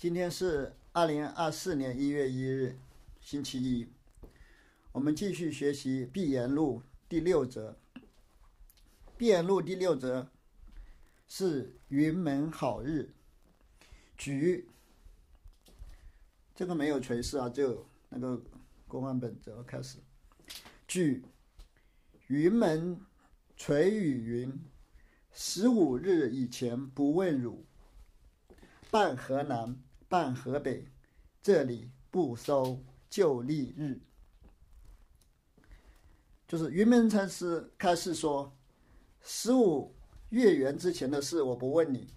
今天是二零二四年一月一日，星期一。我们继续学习《闭言录》第六则。《闭言录》第六则是云门好日。举这个没有垂饰啊，就那个公案本则开始。举云门垂雨云：十五日以前不问汝，办河南。半河北，这里不收旧历日。就是云门禅师开始说：“十五月圆之前的事，我不问你。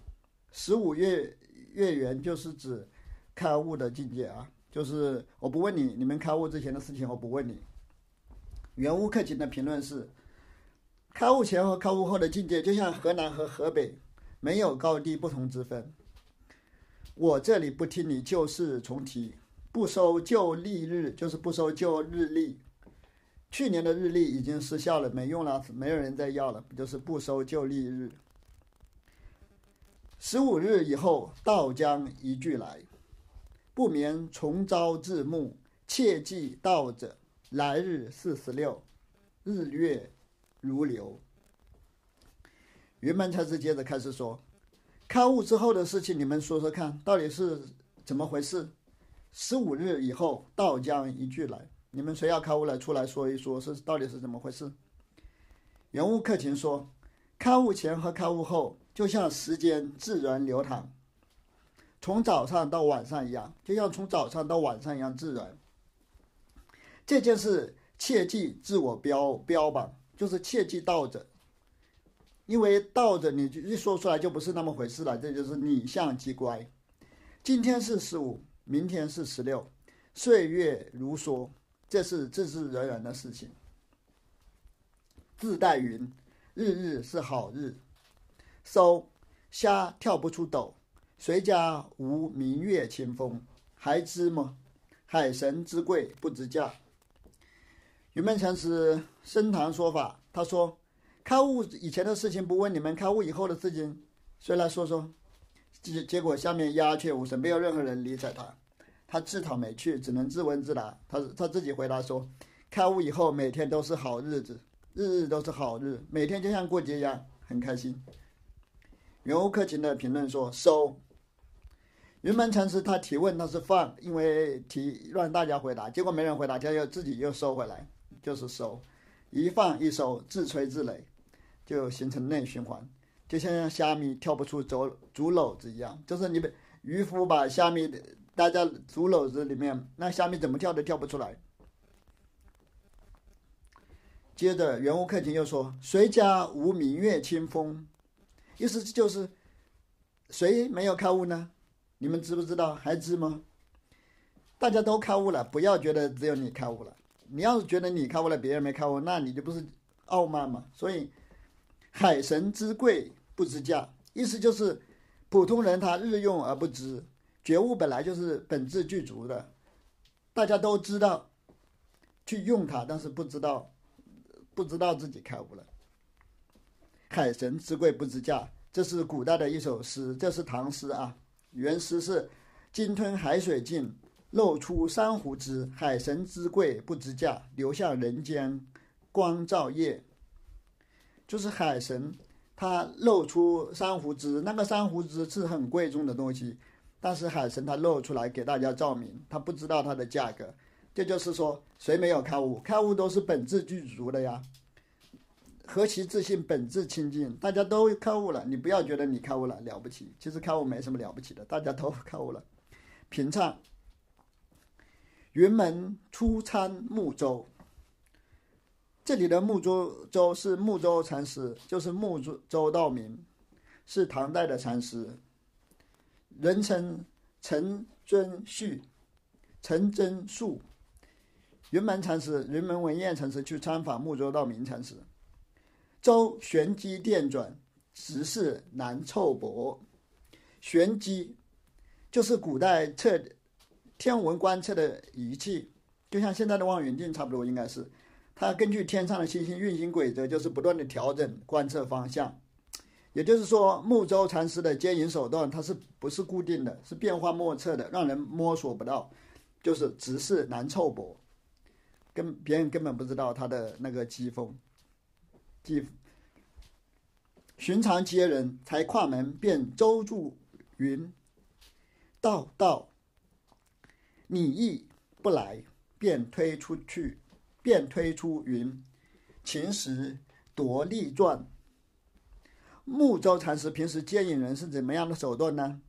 十五月月圆就是指开悟的境界啊，就是我不问你，你们开悟之前的事情我不问你。”圆悟克勤的评论是：“开悟前和开悟后的境界，就像河南和河北，没有高低不同之分。”我这里不听你旧事重提，不收旧历日，就是不收旧日历。去年的日历已经失效了，没用了，没有人再要了，就是不收旧历日。十五日以后，道将一句来，不眠重朝至暮，切记道者，来日四十六，日月如流。云门禅师接着开始说。开悟之后的事情，你们说说看，到底是怎么回事？十五日以后，道将一句来，你们谁要开悟了，出来说一说，是到底是怎么回事？圆悟克勤说，开悟前和开悟后，就像时间自然流淌，从早上到晚上一样，就像从早上到晚上一样自然。这件事切记自我标标榜，就是切记道者。因为倒着你就一说出来就不是那么回事了，这就是拟像机乖。今天是十五，明天是十六，岁月如梭，这是自自然然的事情。自带云，日日是好日。收虾跳不出斗，谁家无明月清风？还知么？海神之贵不知价。云门禅师升堂说法，他说。开悟以前的事情不问你们，开悟以后的事情谁来说说？结结果下面鸦雀无声，没有任何人理睬他，他自讨没趣，只能自问自答。他他自己回答说：“开悟以后每天都是好日子，日日都是好日，每天就像过节一样，很开心。”圆悟克勤的评论说：“收。”云门禅师他提问他是放，因为提让大家回答，结果没人回答，他又自己又收回来，就是收，一放一收，自吹自擂。就形成内循环，就像虾米跳不出竹竹篓子一样，就是你们渔夫把虾米待在竹篓子里面，那虾米怎么跳都跳不出来。接着圆悟克勤又说：“谁家无明月清风？”意思就是谁没有开悟呢？你们知不知道？还知吗？大家都开悟了，不要觉得只有你开悟了。你要是觉得你开悟了，别人没开悟，那你就不是傲慢嘛。所以。海神之贵不知价，意思就是普通人他日用而不知，觉悟本来就是本质具足的，大家都知道去用它，但是不知道不知道自己开悟了。海神之贵不知价，这是古代的一首诗，这是唐诗啊。原诗是：鲸吞海水尽，露出珊瑚枝。海神之贵不知价，流向人间光照夜。就是海神，他露出珊瑚枝，那个珊瑚枝是很贵重的东西，但是海神他露出来给大家照明，他不知道它的价格。这就是说，谁没有开悟？开悟都是本质具足的呀。何其自信，本质清净，大家都开悟了。你不要觉得你开悟了了不起，其实开悟没什么了不起的，大家都 开悟了。平唱，云门出参木舟。这里的木舟舟是木舟禅师，就是木舟舟道明，是唐代的禅师，人称陈遵旭、陈真树。云门禅师、云门文彦禅师去参访木舟道明禅师。舟旋机电转，直是难凑薄。旋机就是古代测天文观测的仪器，就像现在的望远镜差不多，应该是。它根据天上的星星运行规则，就是不断的调整观测方向。也就是说，木舟禅师的接引手段，它是不是固定的，是变幻莫测的，让人摸索不到，就是直视难凑薄，跟别人根本不知道他的那个机锋。即寻常接人，才跨门便周住云：“道道，你亦不来，便推出去，便推出云。秦时夺利传。”木舟禅师平时接引人是怎么样的手段呢？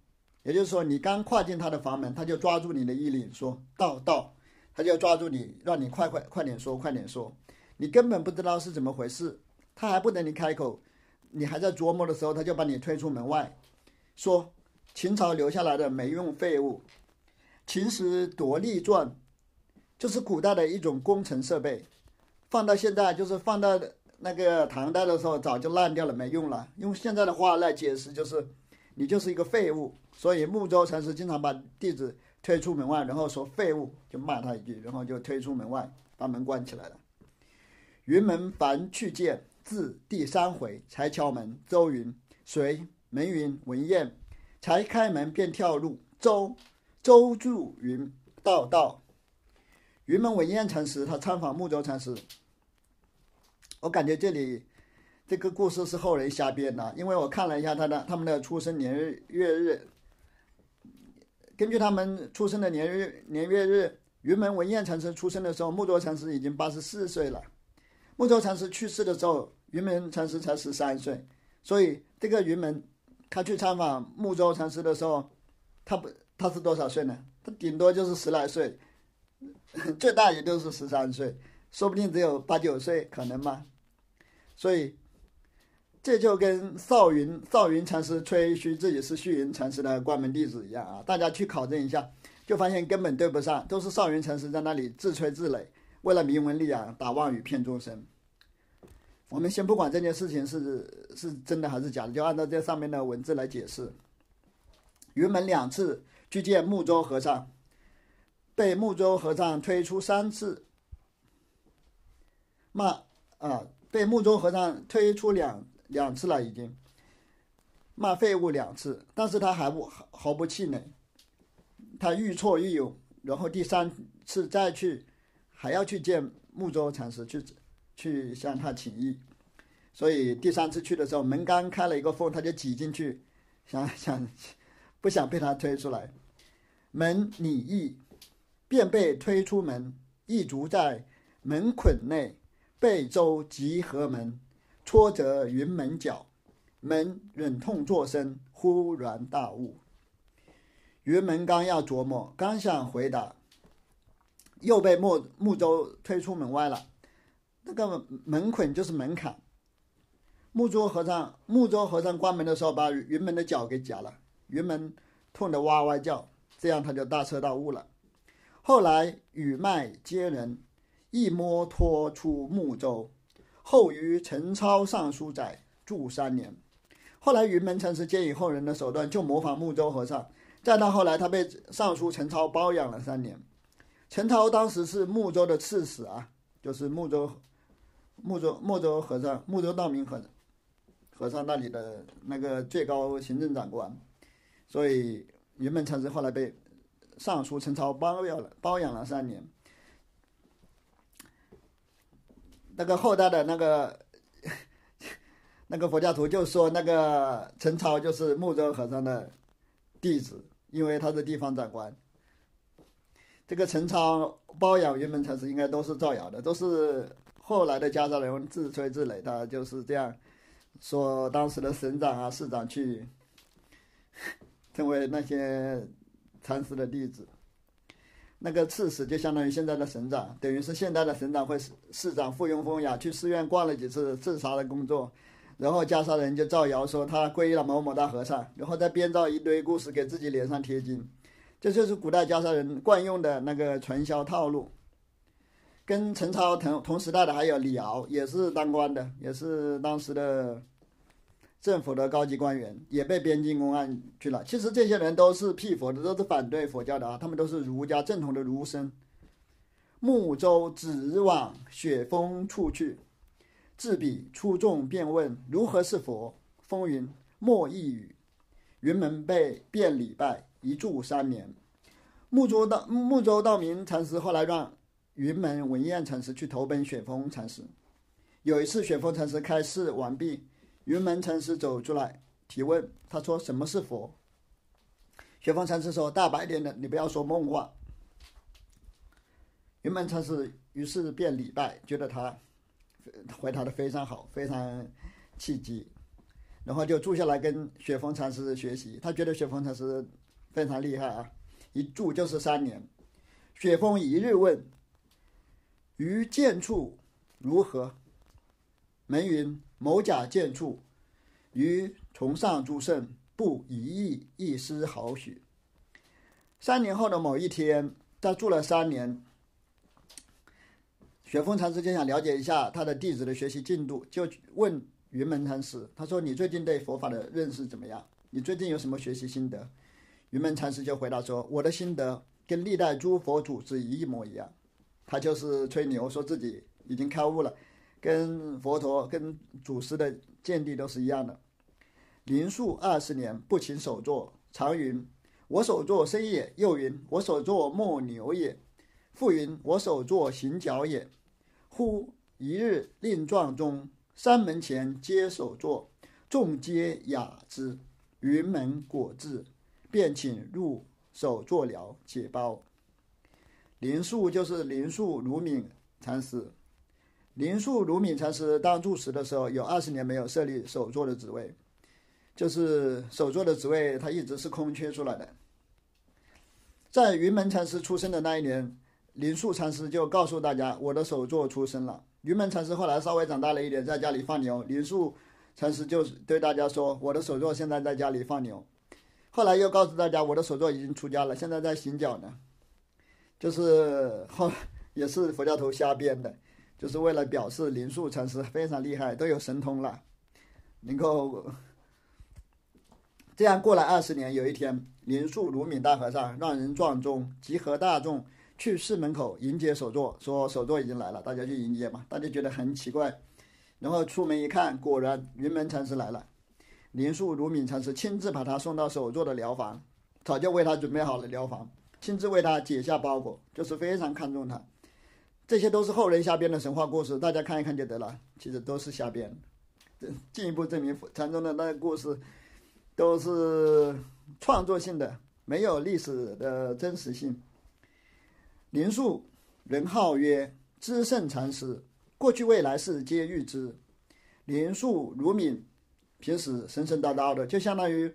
也就是说，你刚跨进他的房门，他就抓住你的衣领，说道道，他就抓住你，让你快快快点说，快点说。你根本不知道是怎么回事，他还不等你开口，你还在琢磨的时候，他就把你推出门外，说秦朝留下来的没用废物。秦时夺利传，就是古代的一种工程设备，放到现在就是放到。那个唐代的时候早就烂掉了，没用了。用现在的话来解释，就是你就是一个废物。所以穆州禅师经常把弟子推出门外，然后说废物，就骂他一句，然后就推出门外，把门关起来了。云门凡去见，至第三回才敲门。周云谁？门云文彦。才开门便跳入。周周助云道道。云门文彦禅师他参访木舟禅师。我感觉这里这个故事是后人瞎编的，因为我看了一下他的他们的出生年日月日，根据他们出生的年日年月日，云门文彦禅师出生的时候，木舟禅师已经八十四岁了；木舟禅师去世的时候，云门禅师才十三岁。所以这个云门他去参访木舟禅师的时候，他不他是多少岁呢？他顶多就是十来岁，最大也就是十三岁，说不定只有八九岁，可能吗？所以，这就跟少云少云禅师吹嘘自己是虚云禅师的关门弟子一样啊！大家去考证一下，就发现根本对不上，都是少云禅师在那里自吹自擂，为了名闻利养，打妄语骗众生。我们先不管这件事情是是真的还是假的，就按照这上面的文字来解释。云门两次去见木舟和尚，被木舟和尚推出三次，骂啊！被木舟和尚推出两两次了，已经骂废物两次，但是他还不毫不气馁，他愈挫愈勇，然后第三次再去，还要去见木舟禅师去去向他请益，所以第三次去的时候，门刚开了一个缝，他就挤进去，想想 不想被他推出来，门拟意，便被推出门，一足在门捆内。背舟即合门，戳着云门角，门忍痛作声，忽然大悟。云门刚要琢磨，刚想回答，又被木木舟推出门外了。那个门捆就是门槛。木舟和尚木舟和尚关门的时候，把云门的脚给夹了，云门痛得哇哇叫，这样他就大彻大悟了。后来与脉接人。一摸脱出木舟，后于陈超尚书载住三年。后来云门禅师接引后人的手段，就模仿木舟和尚。再到后来，他被尚书陈超包养了三年。陈超当时是木舟的刺史啊，就是木舟木舟木舟和尚木舟道明和和尚那里的那个最高行政长官。所以云门禅师后来被尚书陈超包养了包养了三年。那个后代的那个那个佛教徒就说，那个陈超就是木舟和尚的弟子，因为他是地方长官。这个陈超包养云门禅师，应该都是造谣的，都是后来的家绍人自吹自擂，他就是这样说。当时的省长啊、市长去 成为那些禅师的弟子。那个刺史就相当于现在的省长，等于是现在的省长会市市长附庸风雅，去寺院逛了几次自杀的工作，然后袈裟人就造谣说他皈依了某某大和尚，然后再编造一堆故事给自己脸上贴金，这就是古代袈裟人惯用的那个传销套路。跟陈超同同时代的还有李敖，也是当官的，也是当时的。政府的高级官员也被编进公安去了。其实这些人都是辟佛的，都是反对佛教的啊。他们都是儒家正统的儒生。木舟直往雪峰处去，自彼出众便问如何是佛。风云莫一语。云门被变礼拜，一住三年。木舟道木舟道明禅师后来让云门文彦禅师去投奔雪峰禅师。有一次，雪峰禅师开示完毕，云门禅师走出来提问，他说：“什么是佛？”雪峰禅师说：“大白天的，你不要说梦话。”云门禅师于是便礼拜，觉得他回答的非常好，非常契机，然后就住下来跟雪峰禅师学习。他觉得雪峰禅师非常厉害啊，一住就是三年。雪峰一日问：“于见处如何？”门云：“某甲见处，于崇尚诸圣，不一意一丝毫许。”三年后的某一天，他住了三年。雪峰禅师就想了解一下他的弟子的学习进度，就问云门禅师：“他说你最近对佛法的认识怎么样？你最近有什么学习心得？”云门禅师就回答说：“我的心得跟历代诸佛祖师一模一样。”他就是吹牛，说自己已经开悟了。跟佛陀、跟祖师的见地都是一样的。临数二十年，不勤首座，常云：“我首座生也。”又云：“我首座莫牛也。”复云：“我首座行脚也。”忽一日，令状中山门前皆首座，众皆雅之。云门果至，便请入首座了解包。林树就是林树如敏禅师。林树如敏禅师当住持的时候，有二十年没有设立首座的职位，就是首座的职位，他一直是空缺出来的。在云门禅师出生的那一年，林树禅师就告诉大家：“我的首座出生了。”云门禅师后来稍微长大了一点，在家里放牛，林树禅师就对大家说：“我的首座现在在家里放牛。”后来又告诉大家：“我的首座已经出家了，现在在行脚呢。”就是后也是佛教徒瞎编的。就是为了表示林树禅师非常厉害，都有神通了，能够这样过了二十年。有一天，林树如敏大和尚让人撞钟，集合大众去寺门口迎接首座，说首座已经来了，大家去迎接嘛。大家觉得很奇怪，然后出门一看，果然云门禅师来了。林树如敏禅师亲自把他送到首座的疗房，早就为他准备好了疗房，亲自为他解下包裹，就是非常看重他。这些都是后人瞎编的神话故事，大家看一看就得了。其实都是瞎编，这进一步证明禅宗的那个故事都是创作性的，没有历史的真实性。林树人号曰知圣禅师，过去未来世皆欲知。林树如敏，平时神神叨叨的，就相当于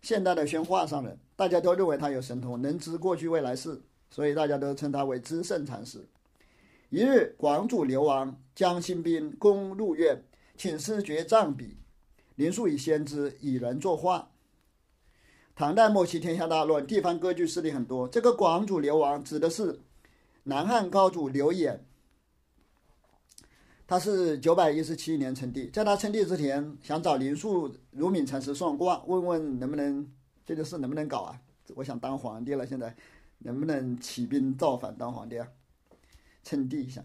现代的宣化上人，大家都认为他有神通，能知过去未来世，所以大家都称他为知圣禅师。一日，广主流王将新兵攻入院，请师绝藏笔。林树以先知，以人作画。唐代末期，天下大乱，地方割据势力很多。这个广主流王指的是南汉高祖刘演，他是九百一十七年称帝。在他称帝之前，想找林树如敏禅师算卦，问问能不能这个事能不能搞啊？我想当皇帝了，现在能不能起兵造反当皇帝啊？称帝一下，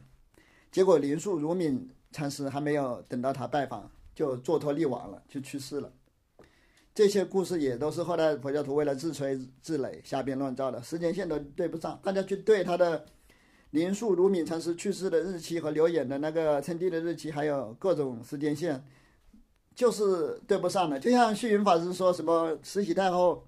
结果林树如敏禅师还没有等到他拜访，就坐脱立亡了，就去世了。这些故事也都是后来佛教徒为了自吹自擂瞎编乱造的，时间线都对不上。大家去对他的林树如敏禅师去世的日期和刘演的那个称帝的日期，还有各种时间线，就是对不上的。就像虚云法师说什么慈禧太后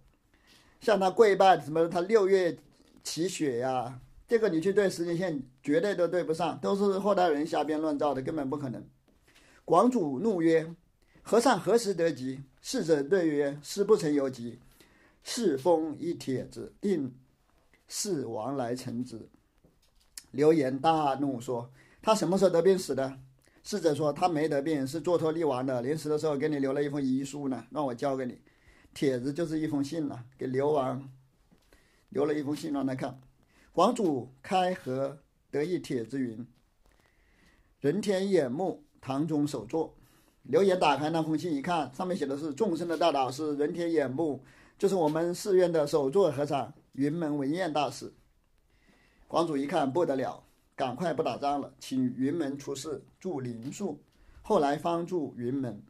向他跪拜，什么他六月起雪呀。这个你去对时间线绝对都对不上，都是后代人瞎编乱造的，根本不可能。广主怒曰：“和尚何时得吉？”侍者对曰：“师不曾有吉。”侍封一帖子，令侍王来呈之。刘言大怒说：“他什么时候得病死的？”侍者说：“他没得病，是做托立王的。临死的时候给你留了一封遗书呢，让我交给你。帖子就是一封信了，给刘王留了一封信让他看。”广主开合得一帖子云：“人天眼目，堂中首座。”刘言打开那封信一看，上面写的是众生的大导师人天眼目，就是我们寺院的首座和尚云门文彦大师。广主一看不得了，赶快不打仗了，请云门出世，助灵树，后来方助云门。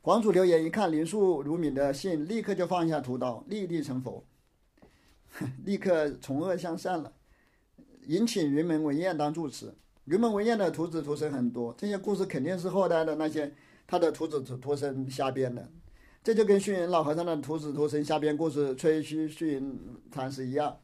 皇祖刘言一看灵树如敏的信，立刻就放下屠刀，立地成佛，立刻从恶向善了。引请云门文彦当住持。云门文彦的徒子徒孙很多，这些故事肯定是后代的那些他的徒子徒徒孙瞎编的。这就跟虚云老和尚的徒子徒孙瞎编故事吹嘘虚云禅师一样，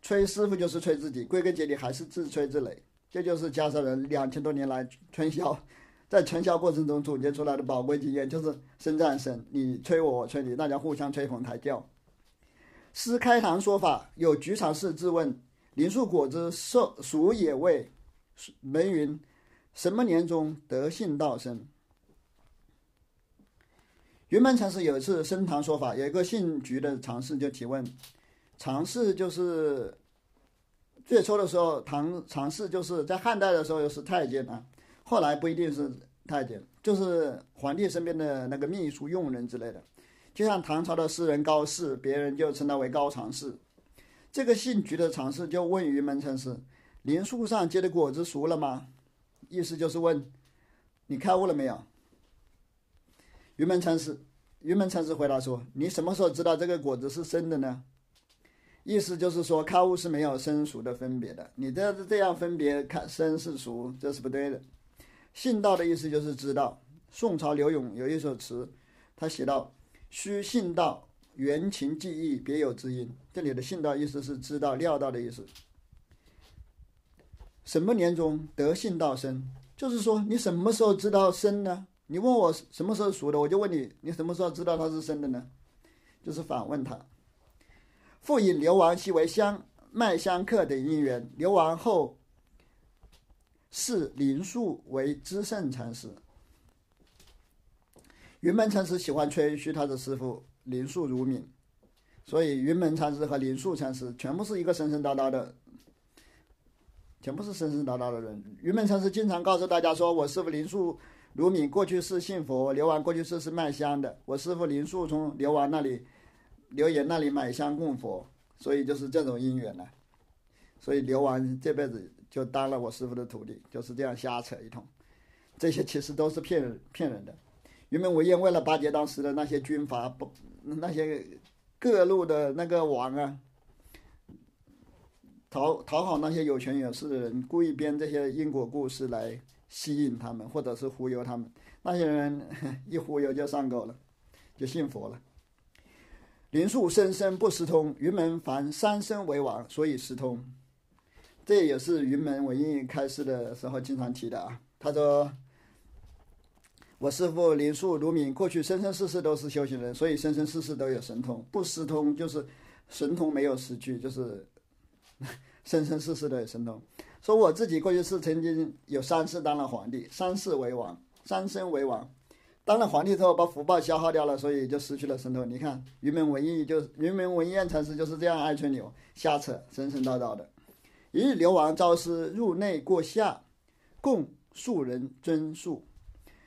吹师傅就是吹自己，归根结底还是自吹自擂。这就是袈裟人两千多年来传销，在传销过程中总结出来的宝贵经验，就是身战身，你吹我，我吹你，大家互相吹捧抬轿。诗开堂说法有局常侍自问：林树果子受属野味。门云：什么年中得信道生？云门禅师有一次升堂说法，有一个姓菊的常侍就提问：常侍就是最初的时候，唐常侍就是在汉代的时候又是太监啊，后来不一定是太监，就是皇帝身边的那个秘书佣人之类的。就像唐朝的诗人高适，别人就称他为高常侍。这个姓菊的常侍就问云门禅师。林树上结的果子熟了吗？意思就是问你开悟了没有。云门禅师，云门禅师回答说：“你什么时候知道这个果子是生的呢？”意思就是说开悟是没有生熟的分别的。你这这样分别看生是熟，这是不对的。信道的意思就是知道。宋朝刘永有一首词，他写道：“须信道，缘情记忆，别有知音。”这里的信道意思是知道、料到的意思。什么年中得信道生？就是说，你什么时候知道生呢？你问我什么时候熟的，我就问你，你什么时候知道它是生的呢？就是反问他。复以流亡系为相麦香客等因缘，流亡后视林树为知圣禅师。云门禅师喜欢吹嘘他的师傅林树如敏，所以云门禅师和林树禅师全部是一个神神叨叨的。全部是神神叨叨的人。云门禅师经常告诉大家说：“我师傅林树如敏过去是信佛，流亡过去是是卖香的。我师傅林树从流亡那里、流言那里买香供佛，所以就是这种因缘呢。所以流亡这辈子就当了我师傅的徒弟，就是这样瞎扯一通。这些其实都是骗人骗人的。云门文彦为了巴结当时的那些军阀，不那些各路的那个王啊。”讨讨好那些有权有势的人，故意编这些因果故事来吸引他们，或者是忽悠他们。那些人一忽悠就上钩了，就信佛了。林树生生不思通，云门凡三生为王，所以思通。这也是云门文印开示的时候经常提的啊。他说：“我师父林树如敏，过去生生世世都是修行人，所以生生世世都有神通。不失通就是神通没有失去，就是。”生生世世都有神通，说我自己过去是曾经有三世当了皇帝，三世为王，三生为王，当了皇帝之后把福报消耗掉了，所以就失去了神通。你看云门文艺就云门文彦禅师就是这样爱吹牛瞎扯，神神叨叨的。一日流亡朝师入内过夏，供数人尊述。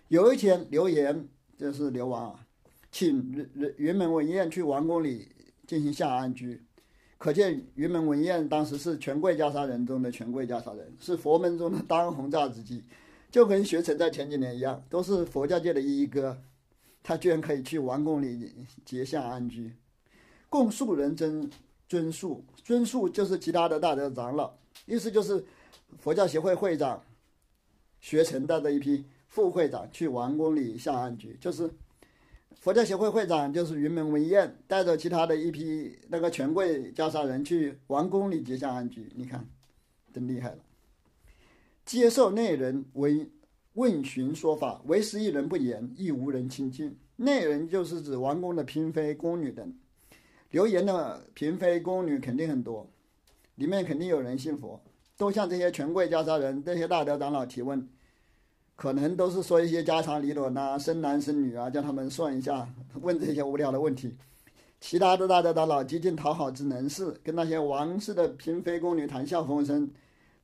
有一天刘言就是刘王啊，请云云门文彦去王宫里进行下安居。可见云门文彦当时是权贵袈裟人中的权贵袈裟人，是佛门中的当红炸子鸡，就跟学成在前几年一样，都是佛教界的一哥。他居然可以去王宫里结下安居，供述人尊尊述，尊述就是其他的大德长老，意思就是佛教协会会长学成带着一批副会长去王宫里下安居，就是。佛教协会会长就是云门文彦，带着其他的一批那个权贵袈裟人去王宫里结下安居，你看，真厉害了。接受内人为问询说法，唯师一人不言，亦无人亲近。内人就是指王宫的嫔妃、宫女等。留言的嫔妃、宫女肯定很多，里面肯定有人信佛，都向这些权贵袈裟人、这些大德长老提问。可能都是说一些家长里短呐，生男生女啊，叫他们算一下，问这些无聊的问题。其他的大德长老极尽讨好之能事，跟那些王室的嫔妃宫女谈笑风生。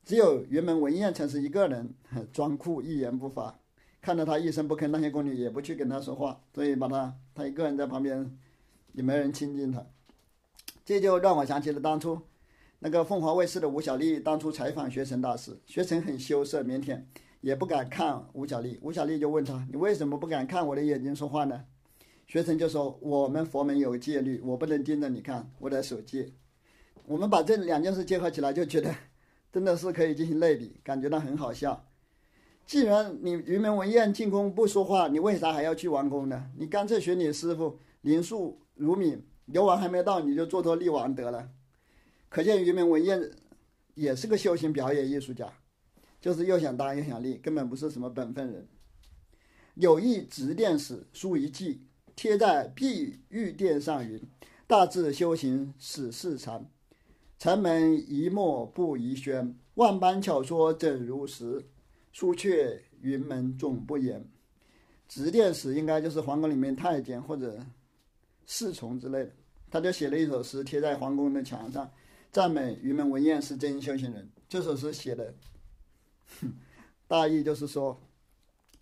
只有云门文彦才是一个人装酷，一言不发，看到他一声不吭，那些宫女也不去跟他说话，所以把他他一个人在旁边，也没人亲近他。这就让我想起了当初那个凤凰卫视的吴小莉当初采访学成大师，学成很羞涩腼腆。也不敢看吴小丽。吴小丽就问他：“你为什么不敢看我的眼睛说话呢？”学生就说：“我们佛门有戒律，我不能盯着你看，我得守戒。”我们把这两件事结合起来，就觉得 真的是可以进行类比，感觉到很好笑。既然你云门文彦进宫不说话，你为啥还要去王宫呢？你干脆学你师傅林树如敏，流王还没到，你就做做厉王得了。可见云门文彦也是个修行表演艺术家，就是又想当又想立，根本不是什么本分人。有一执殿史书一记，贴在碧玉殿上云：“大智修行始是禅，禅门一墨不宜宣，万般巧说怎如实？”书却云门总不言，执殿使应该就是皇宫里面太监或者侍从之类的。他就写了一首诗，贴在皇宫的墙上，赞美云门文彦是真修行人。这首诗写的 大意就是说，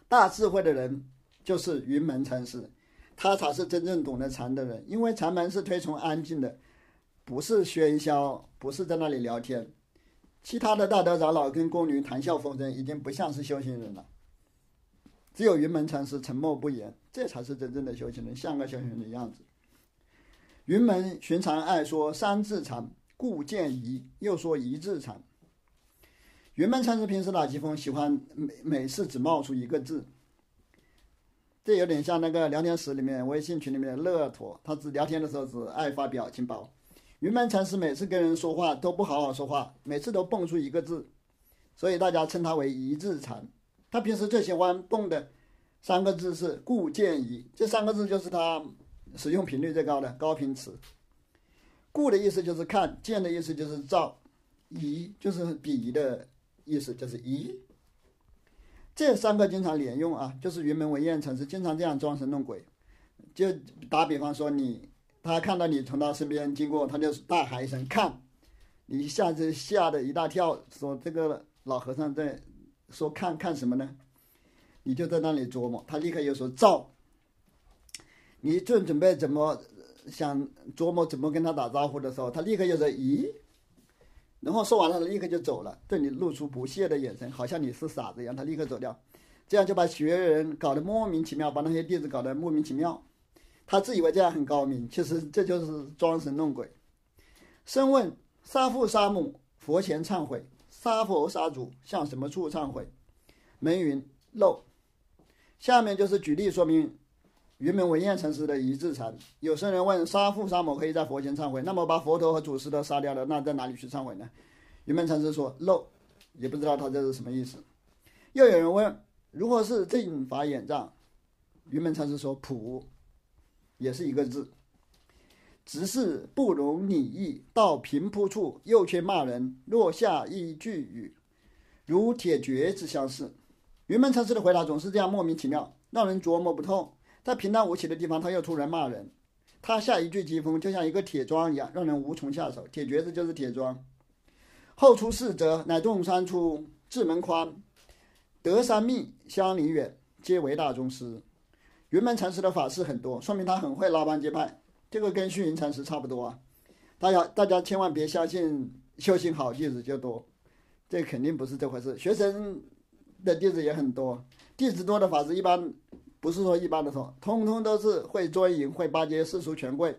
大智慧的人就是云门禅师，他才是真正懂得禅的人。因为禅门是推崇安静的，不是喧嚣，不是在那里聊天。其他的大德长老跟宫女谈笑风生，已经不像是修行人了。只有云门禅师沉默不言，这才是真正的修行人，像个修行人的样子。云门寻常爱说三字禅，故见疑，又说一字禅。云门禅师平时打机锋，喜欢每每次只冒出一个字，这有点像那个聊天室里面、微信群里面的乐驼，他只聊天的时候只爱发表情包。云门禅师每次跟人说话都不好好说话，每次都蹦出一个字，所以大家称他为一字禅。他平时最喜欢蹦的三个字是“故见疑”，这三个字就是他使用频率最高的高频词。故的意思就是看，见的意思就是照，疑就是鄙夷的意思，就是咦。这三个经常连用啊，就是云门文彦禅师经常这样装神弄鬼。就打比方说你。他看到你从他身边经过，他就大喊一声“看”，你一下子吓得一大跳，说：“这个老和尚在说看看什么呢？”你就在那里琢磨，他立刻又说“照”，你正准备怎么想琢磨怎么跟他打招呼的时候，他立刻又说“咦”，然后说完了，立刻就走了，对你露出不屑的眼神，好像你是傻子一样。他立刻走掉，这样就把学人搞得莫名其妙，把那些弟子搞得莫名其妙。他自以为这样很高明，其实这就是装神弄鬼。深问杀父杀母，佛前忏悔；杀佛杀祖，向什么处忏悔？门云漏。下面就是举例说明云门文彦禅师的一字禅。有僧人问：杀父杀母可以在佛前忏悔，那么把佛陀和祖师都杀掉了，那在哪里去忏悔呢？云门禅师说漏，也不知道他这是什么意思。又有人问：如何是正法眼障？云门禅师说普。也是一个字，只是不容你意。到平铺处，又却骂人。落下一句语，如铁橛之相似。云门禅师的回答总是这样莫名其妙，让人琢磨不透。在平淡无奇的地方，他又突然骂人。他下一句疾风，就像一个铁桩一样，让人无从下手。铁橛子就是铁桩。后出四则，乃洞山出，智门宽，德山密，相邻远，皆为大宗师。云门禅师的法事很多，说明他很会拉帮结派。这个跟虚云禅师差不多啊。大家大家千万别相信修行好弟子就多，这肯定不是这回事。学生的弟子也很多，弟子多的法师一般不是说一般的说，通通都是会专营、会巴结世俗权贵，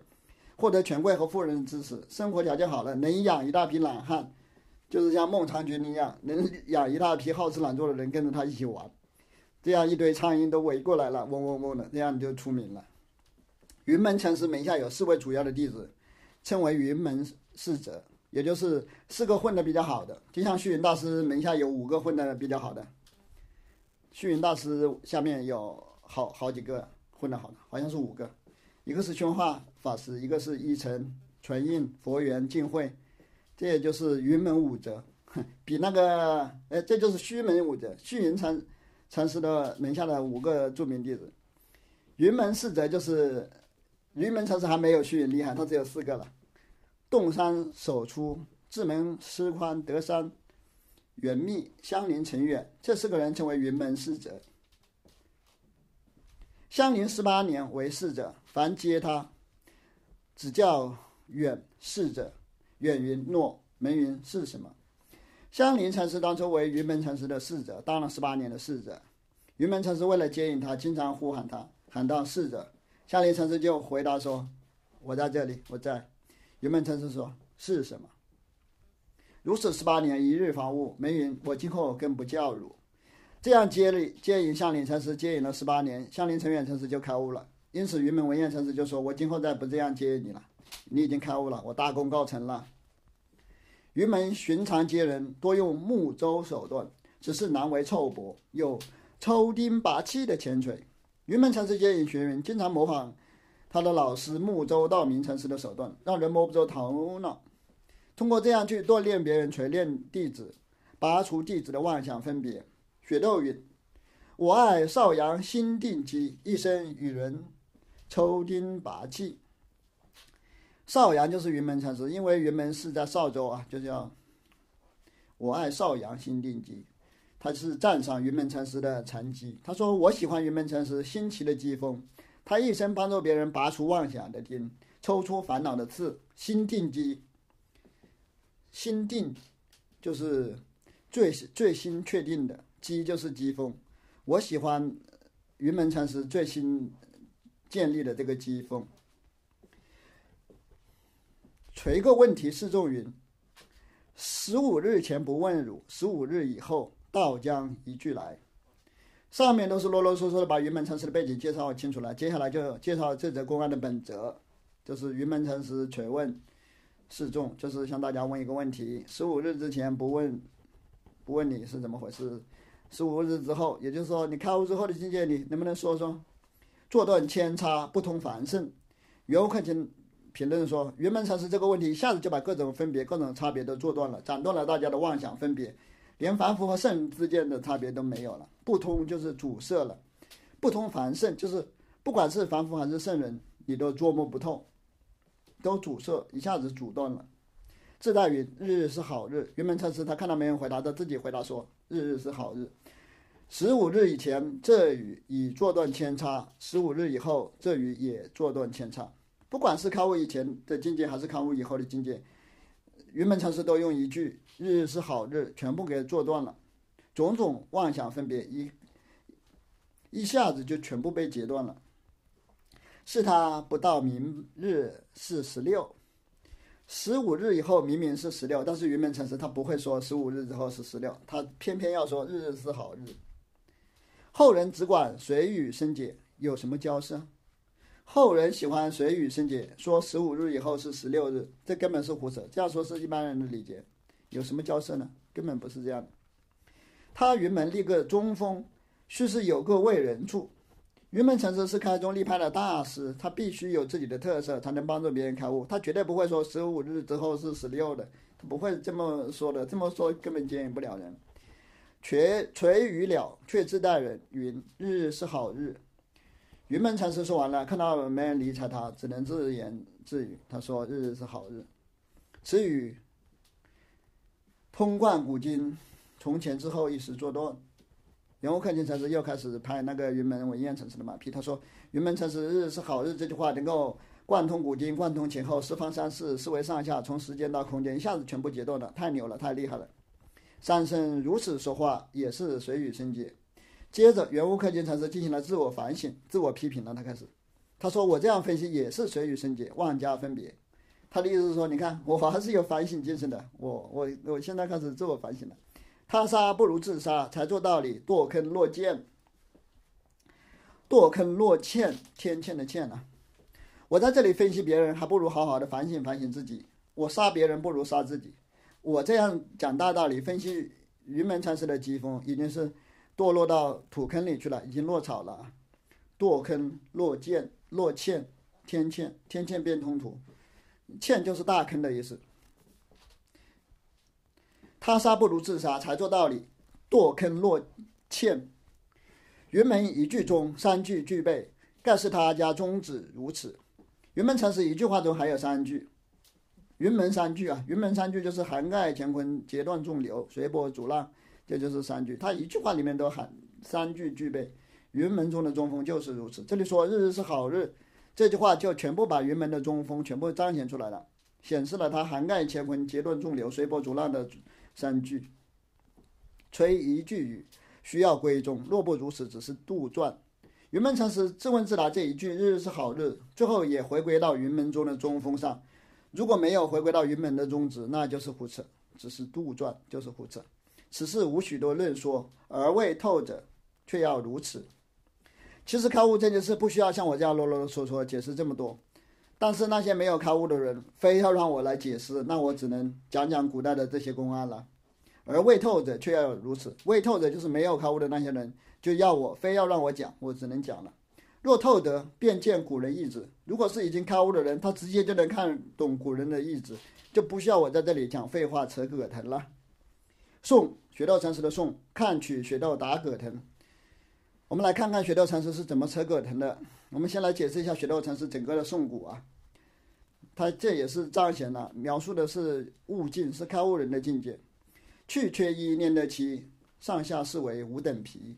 获得权贵和富人的支持，生活条件好了，能养一大批懒汉，就是像孟尝君一样，能养一大批好吃懒做的人跟着他一起玩。这样一堆苍蝇都围过来了，嗡嗡嗡的，这样就出名了。云门禅师门下有四位主要的弟子，称为云门四者，也就是四个混的比较好的。就像虚云大师门下有五个混的比较好的，虚云大师下面有好好几个混的好的，好像是五个，一个是宣化法师，一个是一尘、纯印、佛缘、净慧，这也就是云门五哲，比那个，哎，这就是虚门五哲，虚云禅。禅师的门下的五个著名弟子，云门四哲就是云门禅师还没有虚云厉害，他只有四个了。洞山首出，智门师宽，德山远密，相邻陈远，这四个人称为云门四哲。相邻十八年为侍者，凡接他，只叫远侍者。远云诺门云是什么？香林禅师当初为云门禅师的侍者，当了十八年的侍者。云门禅师为了接引他，经常呼喊他，喊到侍者。香林禅师就回答说：“我在这里，我在。”云门禅师说：“是什么？”如此十八年，一日方悟，没云：“我今后更不教汝。”这样接力接引向林禅师，接引了十八年，向林成远禅师就开悟了。因此，云门文彦禅师就说：“我今后再不这样接你了，你已经开悟了，我大功告成了。”云门寻常接人，多用木舟手段，只是难为凑薄，有抽钉拔气的前锤。云门禅师接引学员，经常模仿他的老师木舟道明禅师的手段，让人摸不着头脑。通过这样去锻炼别人，锤炼弟子，拔除弟子的妄想分别。雪窦云：“我爱少阳心定机，一生与人抽钉拔气。”邵阳就是云门禅师，因为云门是在邵州啊，就叫我爱邵阳心定机，他是赞赏云门禅师的禅机。他说：“我喜欢云门禅师新奇的机锋，他一生帮助别人拔出妄想的钉，抽出烦恼的刺。心定机，心定就是最最新确定的机，就是机锋。我喜欢云门禅师最新建立的这个机锋。”锤个问题示众云：十五日前不问汝，十五日以后道将一句来。上面都是啰啰嗦嗦的把云门禅师的背景介绍清楚了，接下来就介绍这则公案的本则，就是云门禅师锤问示众，就是向大家问一个问题：十五日之前不问，不问你是怎么回事；十五日之后，也就是说你开悟之后的境界，你能不能说说？坐断千差，不通凡圣，有可能。评论说，云门禅师这个问题一下子就把各种分别、各种差别都做断了，斩断了大家的妄想分别，连凡夫和圣人之间的差别都没有了。不通就是阻塞了，不通凡圣就是不管是凡夫还是圣人，你都捉摸不透，都阻塞，一下子阻断了。自带云：日日是好日。云门禅师他看到没人回答，他自己回答说：日日是好日。十五日以前，这雨已做断扦差；十五日以后，这雨也做断扦差。不管是开悟以前的境界，还是开悟以后的境界，云门禅师都用一句“日日是好日”全部给做断了，种种妄想分别一一下子就全部被截断了。是他不到明日是十六，十五日以后明明是十六，但是云门禅师他不会说十五日之后是十六，他偏偏要说日日是好日。后人只管随语生解，有什么交涉？后人喜欢随语生解，说十五日以后是十六日，这根本是胡扯。这样说是一般人的理解，有什么交涉呢？根本不是这样的。他云门立个中锋，须是有个为人处。云门禅师是开宗立派的大师，他必须有自己的特色，才能帮助别人开悟。他绝对不会说十五日之后是十六的，他不会这么说的。这么说根本接引不了人。却垂于了，却自待人云：日日是好日。云门禅师说完了，看到没人理睬他，只能自言自语。他说：“日日是好日。”此语通贯古今，从前之后一时作断。圆悟克勤禅师又开始拍那个云门文彦禅师的马屁。他说：“云门禅师日日是好日这句话能够贯通古今，贯通前后四方三世，四维上下，从时间到空间一下子全部截断了，太牛了，太厉害了。”三生如此说话，也是随语生解。接着，圆悟克勤禅师进行了自我反省、自我批评了。他开始，他说：“我这样分析也是随语生解，妄加分别。”他的意思是说：“你看，我还是有反省精神的。我、我、我现在开始自我反省了。他杀不如自杀，才做道理。堕坑落剑，堕坑落欠，天堑的堑啊！我在这里分析别人，还不如好好的反省反省自己。我杀别人不如杀自己。我这样讲大道理，分析云门禅师的机锋，已经是。”堕落到土坑里去了，已经落草了。堕坑落涧落堑，天堑天堑变通途，堑就是大坑的意思。他杀不如自杀，才做道理。堕坑落堑，云门一句中三句具备，盖是他家宗旨如此。云门禅师一句话中还有三句，云门三句啊，云门三句就是涵盖乾坤，截断众流，随波逐浪。这就是三句，他一句话里面都含三句具备。云门中的中锋就是如此。这里说“日日是好日”，这句话就全部把云门的中锋全部彰显出来了，显示了它涵盖乾坤、截断众流、随波逐浪的三句。吹一句雨，需要归宗。若不如此，只是杜撰。云门禅师自问自答这一句“日日是好日”，最后也回归到云门中的中锋上。如果没有回归到云门的宗旨，那就是胡扯，只是杜撰，就是胡扯。此事无许多论说，而未透者，却要如此。其实开悟这件事不需要像我这样啰啰嗦嗦解释这么多，但是那些没有开悟的人非要让我来解释，那我只能讲讲古代的这些公案了。而未透者却要如此，未透者就是没有开悟的那些人，就要我非要让我讲，我只能讲了。若透得，便见古人意志。如果是已经开悟的人，他直接就能看懂古人的意志，就不需要我在这里讲废话扯葛藤了。宋学道禅师的宋，看取学道打葛藤。我们来看看学道禅师是怎么扯葛藤的。我们先来解释一下学道禅师整个的颂骨啊，他这也是彰显了，描述的是悟境，是开悟人的境界。去缺一，念得其上下是为五等皮。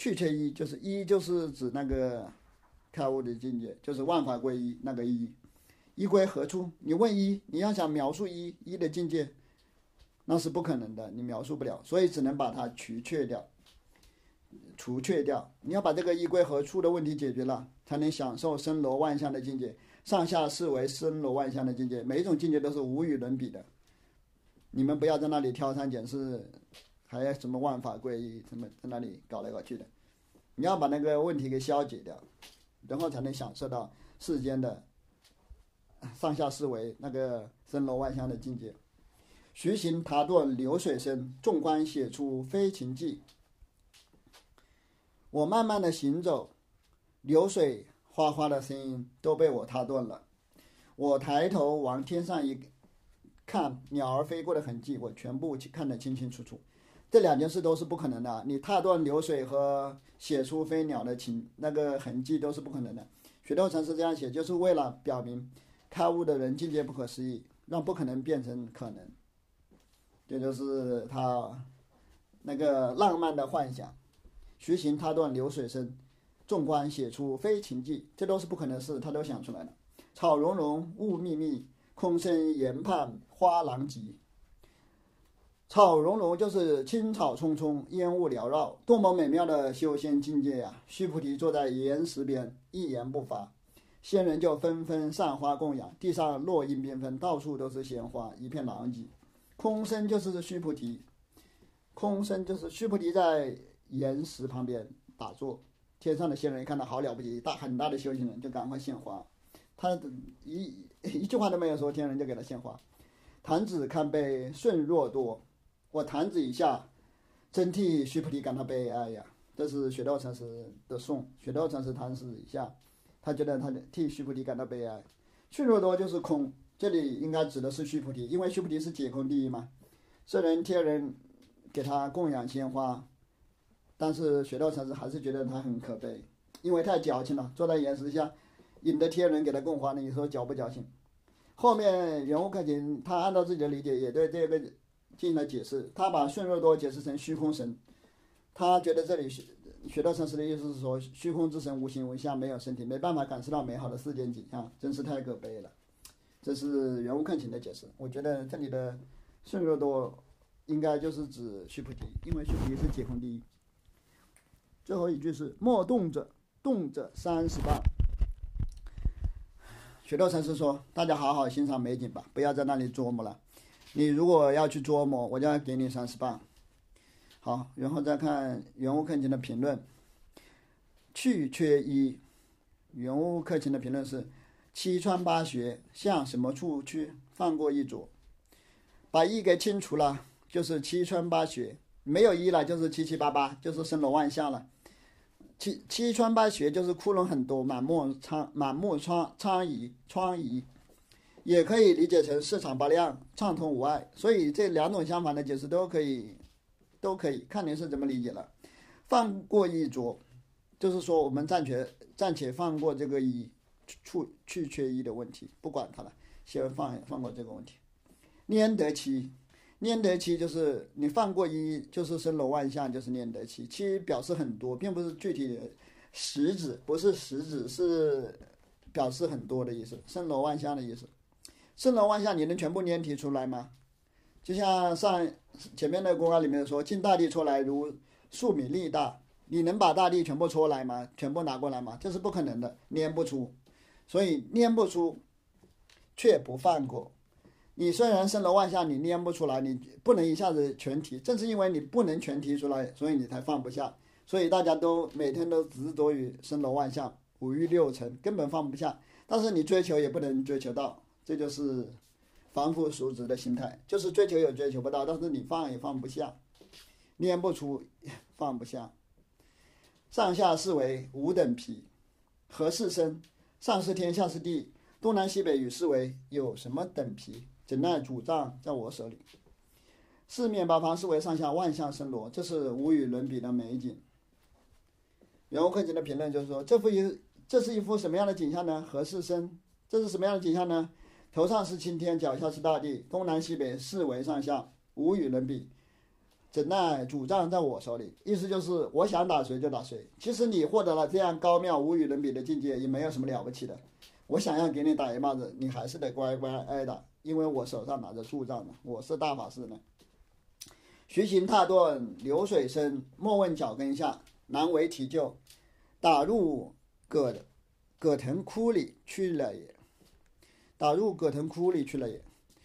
去缺一，就是一，就是指那个开悟的境界，就是万法归一那个一。一归何处？你问一，你要想描述一一的境界，那是不可能的，你描述不了，所以只能把它去却掉。除却掉，你要把这个一归何处的问题解决了，才能享受森罗万象的境界。上下视为森罗万象的境界，每一种境界都是无与伦比的。你们不要在那里挑三拣四，还有什么万法归一，什么在那里搞来搞去的。你要把那个问题给消解掉，然后才能享受到世间的上下思维那个森罗万象的境界。徐行塔顿流水声，纵观写出飞禽记。我慢慢的行走，流水哗哗的声音都被我踏断了。我抬头往天上一看，鸟儿飞过的痕迹，我全部看得清清楚楚。这两件事都是不可能的，你踏断流水和写出飞鸟的情那个痕迹都是不可能的。许道禅师这样写，就是为了表明开悟的人境界不可思议，让不可能变成可能。这就是他那个浪漫的幻想。徐行踏断流水声，纵观写出飞禽记，这都是不可能的事，他都想出来了。草茸茸，雾密密，空生岩畔花狼藉。草茸茸就是青草葱葱，烟雾缭绕，多么美妙的修仙境界呀！须菩提坐在岩石边，一言不发，仙人就纷纷散花供养，地上落英缤纷，到处都是鲜花，一片狼藉。空身就是须菩提，空身就是须菩提在。岩石旁边打坐，天上的仙人一看到好了不起，大很大的修行人就赶快献花，他一一句话都没有说，天人就给他献花。弹指看悲顺若多，我弹指一下，真替须菩提感到悲哀呀。这是雪道禅师的颂，雪道禅师弹指一下，他觉得他替须菩提感到悲哀。顺若多就是空，这里应该指的是须菩提，因为须菩提是解空第一嘛。圣人天人给他供养鲜花。但是雪道禅师还是觉得他很可悲，因为太矫情了，坐在岩石下，引得天人给他供花，你说矫不矫情？后面圆悟克勤他按照自己的理解也对这个进行了解释，他把顺若多解释成虚空神，他觉得这里雪雪道禅师的意思是说虚空之神无形无相，没有身体，没办法感受到美好的世间景象，真是太可悲了。这是圆悟看情的解释，我觉得这里的顺若多应该就是指须菩提，因为须菩提是解空第一。最后一句是“莫动者，动者三十八”。雪道禅师说：“大家好好欣赏美景吧，不要在那里琢磨了。你如果要去琢磨，我就要给你三十棒。”好，然后再看圆悟克勤的评论：“去缺一。”圆悟克勤的评论是：“七穿八穴向什么处去？放过一左，把一给清除了，就是七穿八穴；没有一了，就是七七八八，就是森罗万象了。”七七穿八穴就是窟窿很多，满目疮满目疮疮痍疮痍，也可以理解成市场不亮，畅通无碍。所以这两种相反的解释都可以，都可以看您是怎么理解了。放过一着，就是说我们暂且暂且放过这个一去去缺一的问题，不管它了，先放放过这个问题。念得其。念得七就是你放过一，就是生罗万象，就是念得七。七表示很多，并不是具体实指，不是实指，是表示很多的意思，生罗万象的意思。生罗万象，你能全部念提出来吗？就像上前面的公案里面说，进大地出来如数米粒大，你能把大地全部出来吗？全部拿过来吗？这是不可能的，捏不出。所以捏不出，却不放过。你虽然生了万象，你捏不出来，你不能一下子全提。正是因为你不能全提出来，所以你才放不下。所以大家都每天都执着于生罗万象、五欲六尘，根本放不下。但是你追求也不能追求到，这就是凡夫俗子的心态，就是追求也追求不到，但是你放也放不下，念不出，放不下。上下四维五等皮，何事生？上是天，下是地，东南西北与四维有什么等皮？怎奈主杖在我手里？四面八方四维上下万象生罗，这是无与伦比的美景。袁悟空的评论就是说，这幅一。这是一幅什么样的景象呢？何事生？这是什么样的景象呢？头上是青天，脚下是大地，东南西北四维上下无与伦比。怎奈主杖在我手里？意思就是我想打谁就打谁。其实你获得了这样高妙无与伦比的境界，也没有什么了不起的。我想要给你打一棒子，你还是得乖乖挨打，因为我手上拿着树杖呢，我是大法师呢。徐行踏顿，流水深，莫问脚跟下，难为提救，打入。葛葛藤窟里去了也，打入葛藤窟里去了也。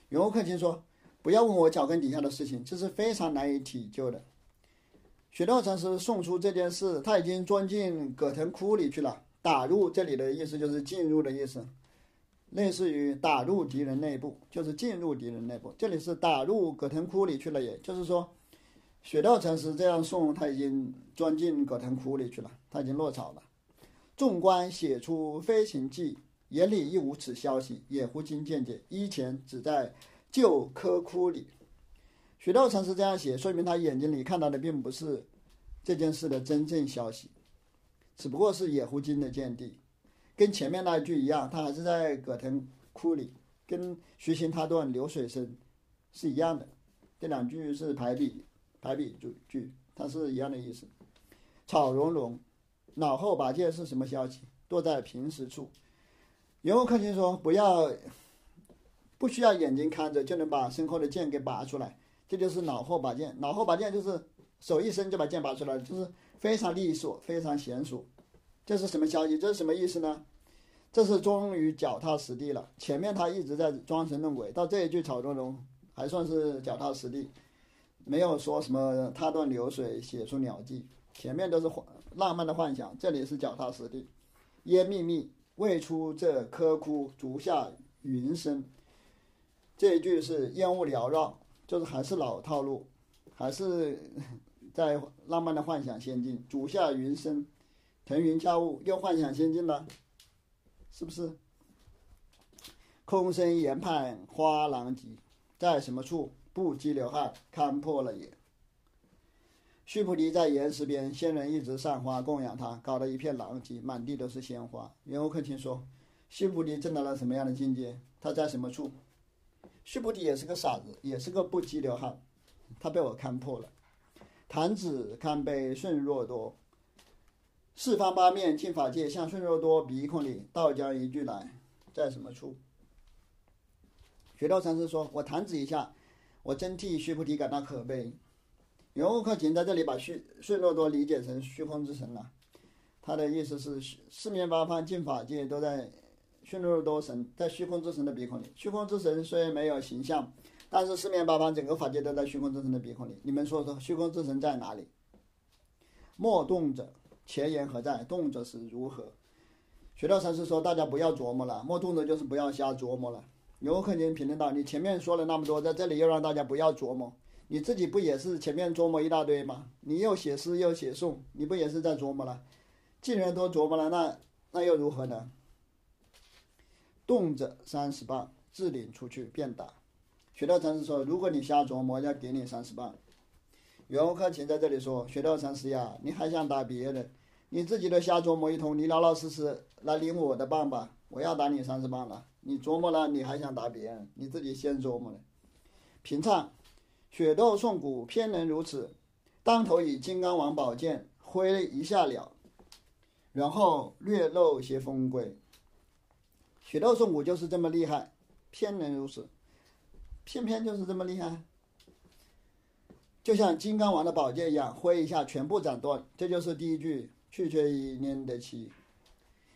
云悟空听说，不要问我脚跟底下的事情，这是非常难以体究的。雪道禅师送出这件事，他已经钻进葛藤窟里去了。打入这里的意思就是进入的意思，类似于打入敌人内部，就是进入敌人内部。这里是打入葛藤窟里去了，也就是说，雪道禅师这样送，他已经钻进葛藤窟里去了，他已经落草了。纵观写出飞行记，眼里亦无此消息，也忽经见解。依前只在旧科窟里。许道禅师这样写，说明他眼睛里看到的并不是这件事的真正消息，只不过是野狐精的见地，跟前面那一句一样，他还是在葛藤窟里，跟徐行他断流水声是一样的。这两句是排比排比句句，它是一样的意思。草茸茸。脑后拔剑是什么消息？躲在平时处。袁悟空听说，不要，不需要眼睛看着就能把身后的剑给拔出来，这就是脑后拔剑。脑后拔剑就是手一伸就把剑拔出来，就是非常利索，非常娴熟。这是什么消息？这是什么意思呢？这是终于脚踏实地了。前面他一直在装神弄鬼，到这一句草作中还算是脚踏实地，没有说什么踏断流水写出鸟迹，前面都是谎。浪漫的幻想，这里是脚踏实地。烟密密，未出这柯枯，足下云深。这一句是烟雾缭绕，就是还是老套路，还是在浪漫的幻想仙境。足下云深，腾云驾雾，又幻想仙境了，是不是？空生岩畔花狼藉，在什么处？不羁流汗，看破了也。须菩提在岩石边，仙人一直散花供养他，搞得一片狼藉，满地都是鲜花。袁悟空听说，须菩提证到了什么样的境界？他在什么处？须菩提也是个傻子，也是个不羁流汉，他被我看破了。弹指堪悲顺若多，四方八面进法界，向顺若多鼻孔里倒将一句来，在什么处？学道禅师说：“我弹指一下，我真替须菩提感到可悲。”袁悟空仅在这里把虚顺若多理解成虚空之神了，他的意思是四面八方进法界都在顺若多神在虚空之神的鼻孔里。虚空之神虽然没有形象，但是四面八方整个法界都在虚空之神的鼻孔里。你们说说，虚空之神在哪里？莫动者，前言何在？动者是如何？学道禅师说，大家不要琢磨了，莫动者就是不要瞎琢磨了。袁悟空经评论道：你前面说了那么多，在这里又让大家不要琢磨。你自己不也是前面琢磨一大堆吗？你又写诗又写颂，你不也是在琢磨了？既然都琢磨了，那那又如何呢？动者三十棒，自领出去便打。学道禅师说：“如果你瞎琢磨，要给你三十棒。”袁悟空请在这里说：“学道禅师呀，你还想打别人？你自己都瞎琢磨一通，你老老实实来领我的棒吧！我要打你三十棒了。你琢磨了，你还想打别人？你自己先琢磨了。”平唱。雪窦送骨，偏能如此。当头以金刚王宝剑挥一下了，然后略露些风规。雪窦送骨就是这么厉害，偏能如此，偏偏就是这么厉害。就像金刚王的宝剑一样，挥一下全部斩断。这就是第一句“去却一念得起”，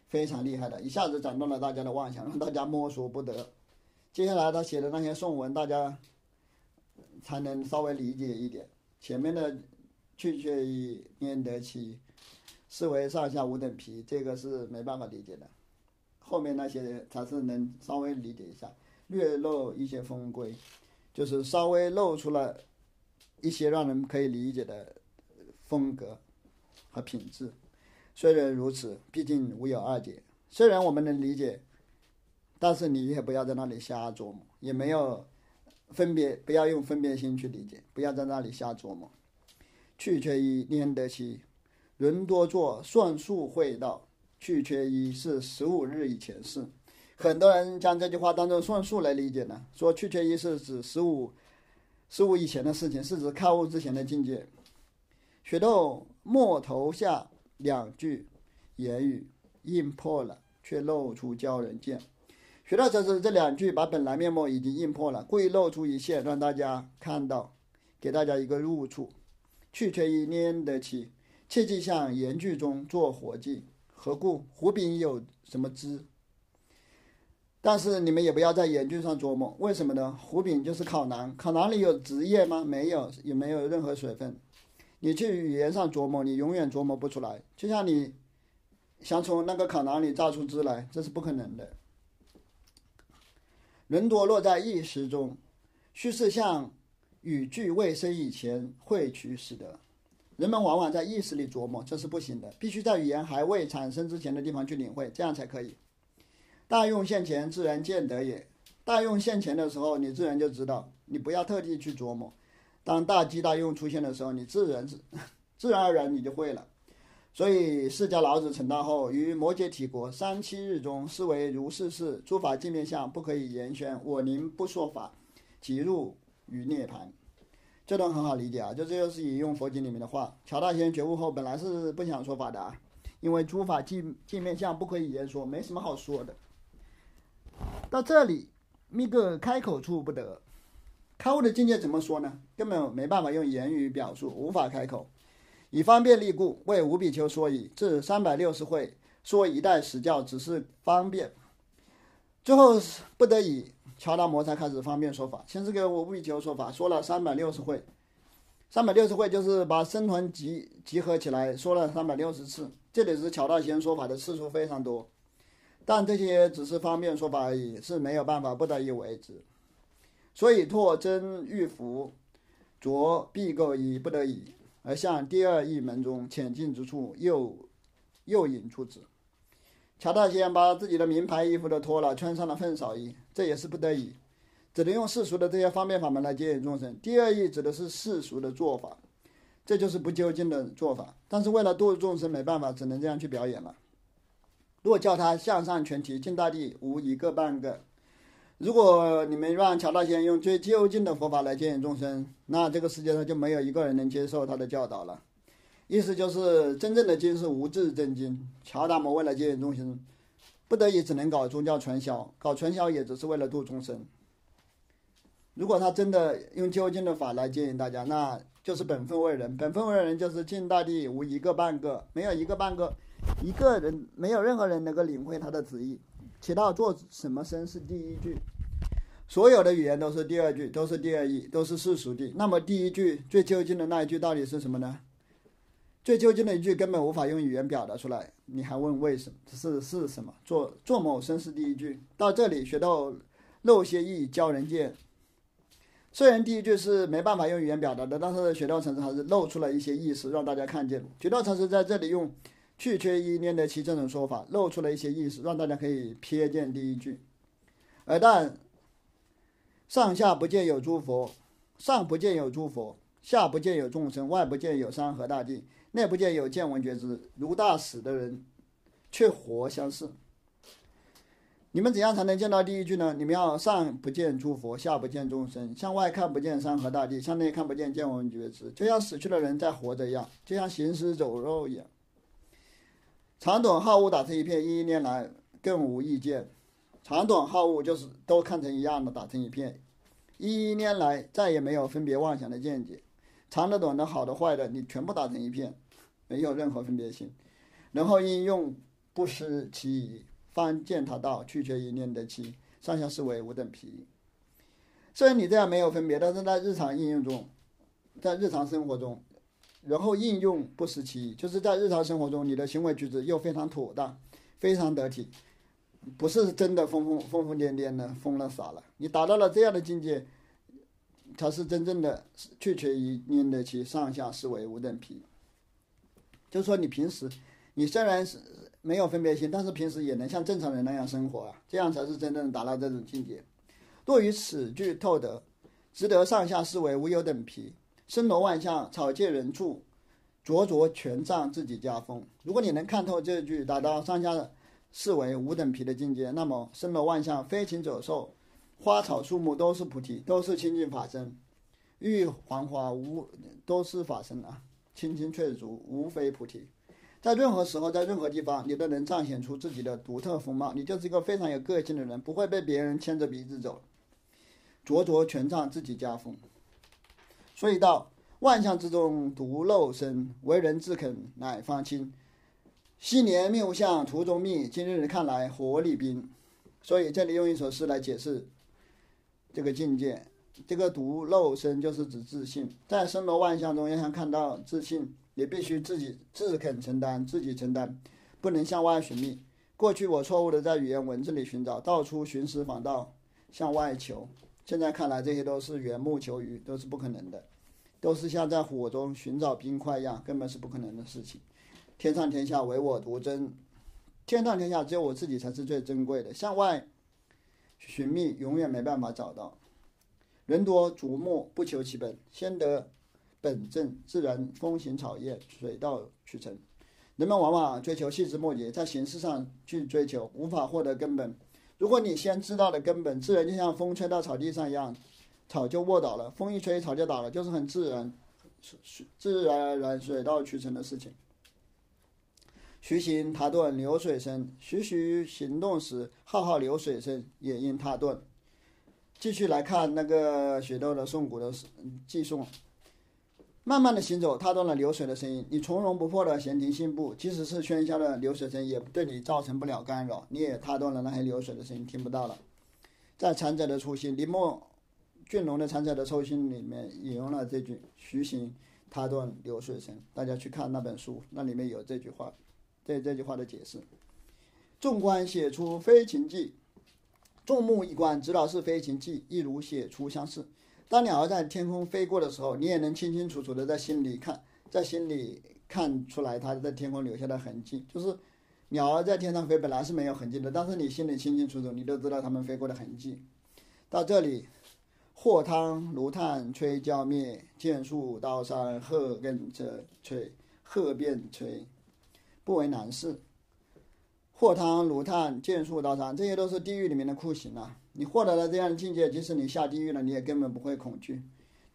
非常厉害的，一下子斩断了大家的妄想，让大家摸索不得。接下来他写的那些颂文，大家才能稍微理解一点。前面的“去却一念得起”，是为上下五等皮，这个是没办法理解的。后面那些才是能稍微理解一下，略露一些风规，就是稍微露出了。一些让人可以理解的风格和品质，虽然如此，毕竟无有二解。虽然我们能理解，但是你也不要在那里瞎琢磨，也没有分别，不要用分别心去理解，不要在那里瞎琢磨。去却一，念得起。人多做，算术会道。去却一，是十五日以前事。很多人将这句话当做算术来理解呢，说去却一是指十五。十五以前的事情是指开悟之前的境界。雪豆末头下两句言语印破了，却露出鲛人剑。学到这是这两句把本来面目已经印破了，故意露出一线让大家看到，给大家一个入处。去却一念得起，切忌向言句中做活计。何故？胡饼有什么知？但是你们也不要在言句上琢磨，为什么呢？胡饼就是考囊，考囊里有职业吗？没有，也没有任何水分。你去语言上琢磨，你永远琢磨不出来。就像你想从那个考囊里榨出汁来，这是不可能的。人多落在意识中，须是向语句未生以前会取使得。人们往往在意识里琢磨，这是不行的，必须在语言还未产生之前的地方去领会，这样才可以。大用现前，自然见得也。大用现前的时候，你自然就知道，你不要特地去琢磨。当大机大用出现的时候，你自然自 自然而然你就会了。所以释迦老子成道后，于摩羯体国三七日中，思为如是事，诸法界面相不可以言宣，我宁不说法，即入于涅盘。这段很好理解啊，就这就是引用佛经里面的话。乔大仙觉悟后，本来是不想说法的，啊，因为诸法界界面相不可以言说，没什么好说的。到这里，密个开口处不得。开悟的境界怎么说呢？根本没办法用言语表述，无法开口。以方便利故，为无比丘说以。至三百六十会，说一代实教，只是方便。最后不得已，乔达摩才开始方便说法。先是给我无比丘说法，说了三百六十会。三百六十会就是把僧团集集合起来，说了三百六十次。这里是乔大仙说法的次数非常多。但这些只是方便说法而已，是没有办法不得已为之。所以拓真欲福，着必构以不得已，而向第二义门中浅近之处又又引出之。乔大仙把自己的名牌衣服都脱了，穿上了粪扫衣，这也是不得已，只能用世俗的这些方便法门来接引众生。第二义指的是世俗的做法，这就是不究竟的做法。但是为了度众生，没办法，只能这样去表演了。若叫他向上全提，尽大地无一个半个。如果你们让乔大仙用最究竟的佛法来接引众生，那这个世界上就没有一个人能接受他的教导了。意思就是，真正的经是无字真经。乔达摩为了接引众生，不得已只能搞宗教传销，搞传销也只是为了度众生。如果他真的用究竟的法来接引大家，那就是本分为人。本分为人就是尽大地无一个半个，没有一个半个。一个人没有任何人能够领会他的旨意，提到做什么身是第一句，所有的语言都是第二句，都是第二义，都是世俗的。那么第一句最究竟的那一句到底是什么呢？最究竟的一句根本无法用语言表达出来，你还问为什么？是是什么？做做某身是第一句。到这里学到漏些义教人见，虽然第一句是没办法用语言表达的，但是学到城市还是露出了一些意思，让大家看见。学到城市在这里用。去缺一念得起这种说法，露出了一些意思，让大家可以瞥见第一句。而但上下不见有诸佛，上不见有诸佛，下不见有众生，外不见有山河大地，内不见有见闻觉知，如大死的人，却活相似。你们怎样才能见到第一句呢？你们要上不见诸佛，下不见众生，向外看不见山河大地，向内看不见见闻觉知，就像死去的人在活着一样，就像行尸走肉一样。长短好恶打成一片，一一年来更无意见。长短好恶就是都看成一样的，打成一片。一一年来再也没有分别妄想的见解。长的、短的、好的、坏的，你全部打成一片，没有任何分别心。然后应用不失其意，方见他道，去却一念得其上下思维无等皮。虽然你这样没有分别，但是在日常应用中，在日常生活中，然后应用不失其意，就是在日常生活中，你的行为举止又非常妥当，非常得体，不是真的疯疯疯疯癫癫的疯了傻了。你达到了这样的境界，才是真正的去却一念得其上下思维无等疲。就说你平时。你虽然是没有分别心，但是平时也能像正常人那样生活啊，这样才是真正达到这种境界。若于此句透得，值得上下思维无有等疲，森罗万象，草芥人畜，灼灼权杖，自己家风。如果你能看透这句，达到上下思维无等皮的境界，那么森罗万象，飞禽走兽，花草树木都是菩提，都是清净法身。玉黄花无都是法身啊，青青翠竹无非菩提。在任何时候，在任何地方，你都能彰显出自己的独特风貌。你就是一个非常有个性的人，不会被别人牵着鼻子走。灼灼权杖，自己家风。所以到万象之中独漏身，为人自肯乃方清。昔年谬相途中觅，今日看来火里冰。所以这里用一首诗来解释这个境界。这个独漏身就是指自信，在森罗万象中要想看到自信。也必须自己自肯承担，自己承担，不能向外寻觅。过去我错误的在语言文字里寻找，到处寻师访道，向外求。现在看来，这些都是缘木求鱼，都是不可能的，都是像在火中寻找冰块一样，根本是不可能的事情。天上天下唯我独尊，天上天下只有我自己才是最珍贵的。向外寻觅，永远没办法找到。人多逐木，不求其本，先得。本正自然，风行草叶，水到渠成。人们往往追求细枝末节，在形式上去追求，无法获得根本。如果你先知道了根本，自然就像风吹到草地上一样，草就卧倒了。风一吹，草就倒了，就是很自然、自然而然、水到渠成的事情。徐行踏顿，流水声；徐徐行动时，浩浩流水声也应踏顿。继续来看那个雪窦的宋古的寄送。慢慢的行走，踏断了流水的声音。你从容不迫的闲庭信步，即使是喧嚣的流水声，也对你造成不了干扰。你也踏断了那些流水的声音，听不到了。在残者的初心，林墨俊龙的残者的初心里面引用了这句“徐行踏断流水声”。大家去看那本书，那里面有这句话，对这句话的解释。纵观写出飞禽记，众目一观，知道是飞禽记，一如写出相似。当鸟儿在天空飞过的时候，你也能清清楚楚的在心里看，在心里看出来它在天空留下的痕迹。就是鸟儿在天上飞本来是没有痕迹的，但是你心里清清楚楚，你都知道它们飞过的痕迹。到这里，火汤炉炭吹焦灭，剑树刀山鹤跟着吹，鹤便吹，不为难事。火汤炉炭剑树刀山，这些都是地狱里面的酷刑啊。你获得了这样的境界，即使你下地狱了，你也根本不会恐惧。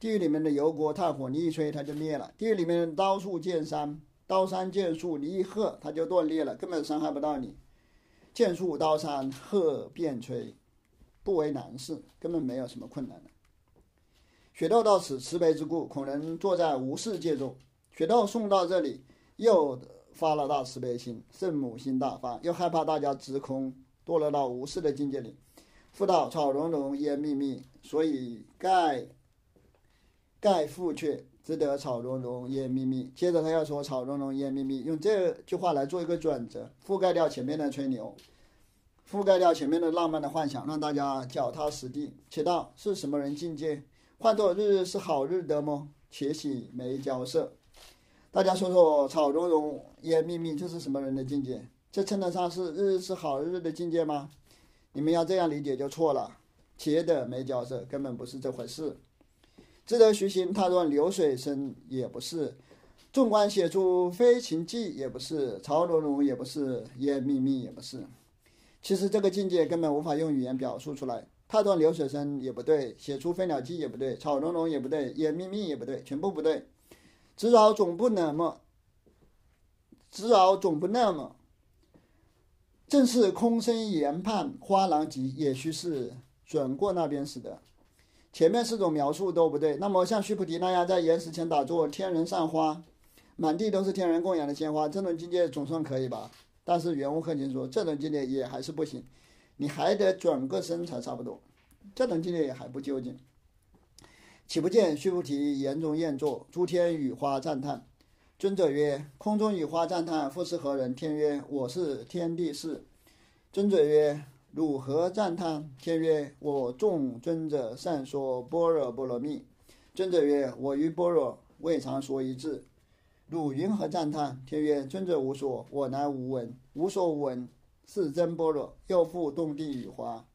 地狱里面的油锅炭火，你一吹它就灭了；地狱里面的刀树剑山、刀山剑树，你一喝它就断裂了，根本伤害不到你。剑树刀山鹤便吹，不为难事，根本没有什么困难的。雪窦到此慈悲之故，恐人坐在无世界中。雪窦送到这里，又发了大慈悲心，圣母心大发，又害怕大家执空堕落到无事的境界里。复道草茸茸烟密密，所以盖盖复却只得草茸茸烟密密。接着他要说草茸茸烟密密，用这句话来做一个转折，覆盖掉前面的吹牛，覆盖掉前面的浪漫的幻想，让大家脚踏实地。且道是什么人境界？换作日日是好日的么？且喜没交涉。大家说说草茸茸烟密密，这是什么人的境界？这称得上是日日是好日的境界吗？你们要这样理解就错了，企业的没角色，根本不是这回事。值得虚心踏断流水声也不是，纵观写出飞禽记也不是，曹茸茸也不是，烟密密也不是。其实这个境界根本无法用语言表述出来。踏断流水声也不对，写出飞鸟记也不对，草茸茸也不对，烟密密也不对，全部不对。知饶总不那么，知饶总不那么。正是空生研判花郎急，也须是转过那边似的。前面四种描述都不对。那么像须菩提那样在岩石前打坐，天人散花，满地都是天人供养的鲜花，这种境界总算可以吧？但是圆悟克勤说，这种境界也还是不行，你还得转个身才差不多，这种境界也还不究竟。岂不见须菩提岩中宴坐，诸天雨花赞叹。尊者曰：“空中雨花赞叹，复是何人？”天曰：“我是天地士。”尊者曰：“汝何赞叹？”天曰：“我众尊者善说般若波罗蜜。”尊者曰：“我于般若未尝说一字。”汝云何赞叹？天曰：“尊者无所，我乃无闻，无所无闻，是真般若。”又复动地雨花。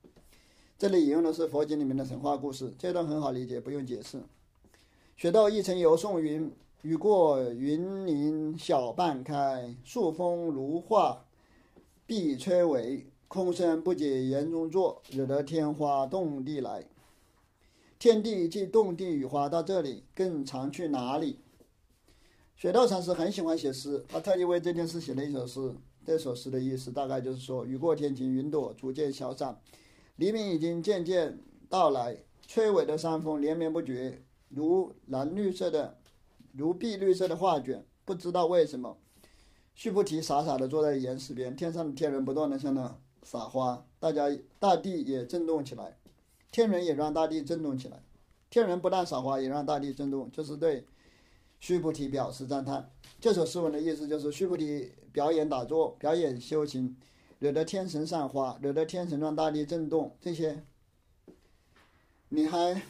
这里引用的是佛经里面的神话故事，这段很好理解，不用解释。雪道一层游送云。雨过云林小半开，树风如画，碧吹尾。空山不解言中作，惹得天花动地来。天地即动地雨花，到这里更常去哪里？雪道禅师很喜欢写诗，他特意为这件事写了一首诗。这首诗的意思大概就是说：雨过天晴，云朵逐渐消散，黎明已经渐渐到来，吹尾的山峰连绵不绝，如蓝绿色的。如碧绿色的画卷，不知道为什么，须菩提傻傻的坐在岩石边，天上的天人不断的向他撒花，大家大地也震动起来，天人也让大地震动起来，天人不但撒花，也让大地震动，就是对须菩提表示赞叹。这首诗文的意思就是须菩提表演打坐，表演修行，惹得天神散花，惹得天神让大地震动，这些，你还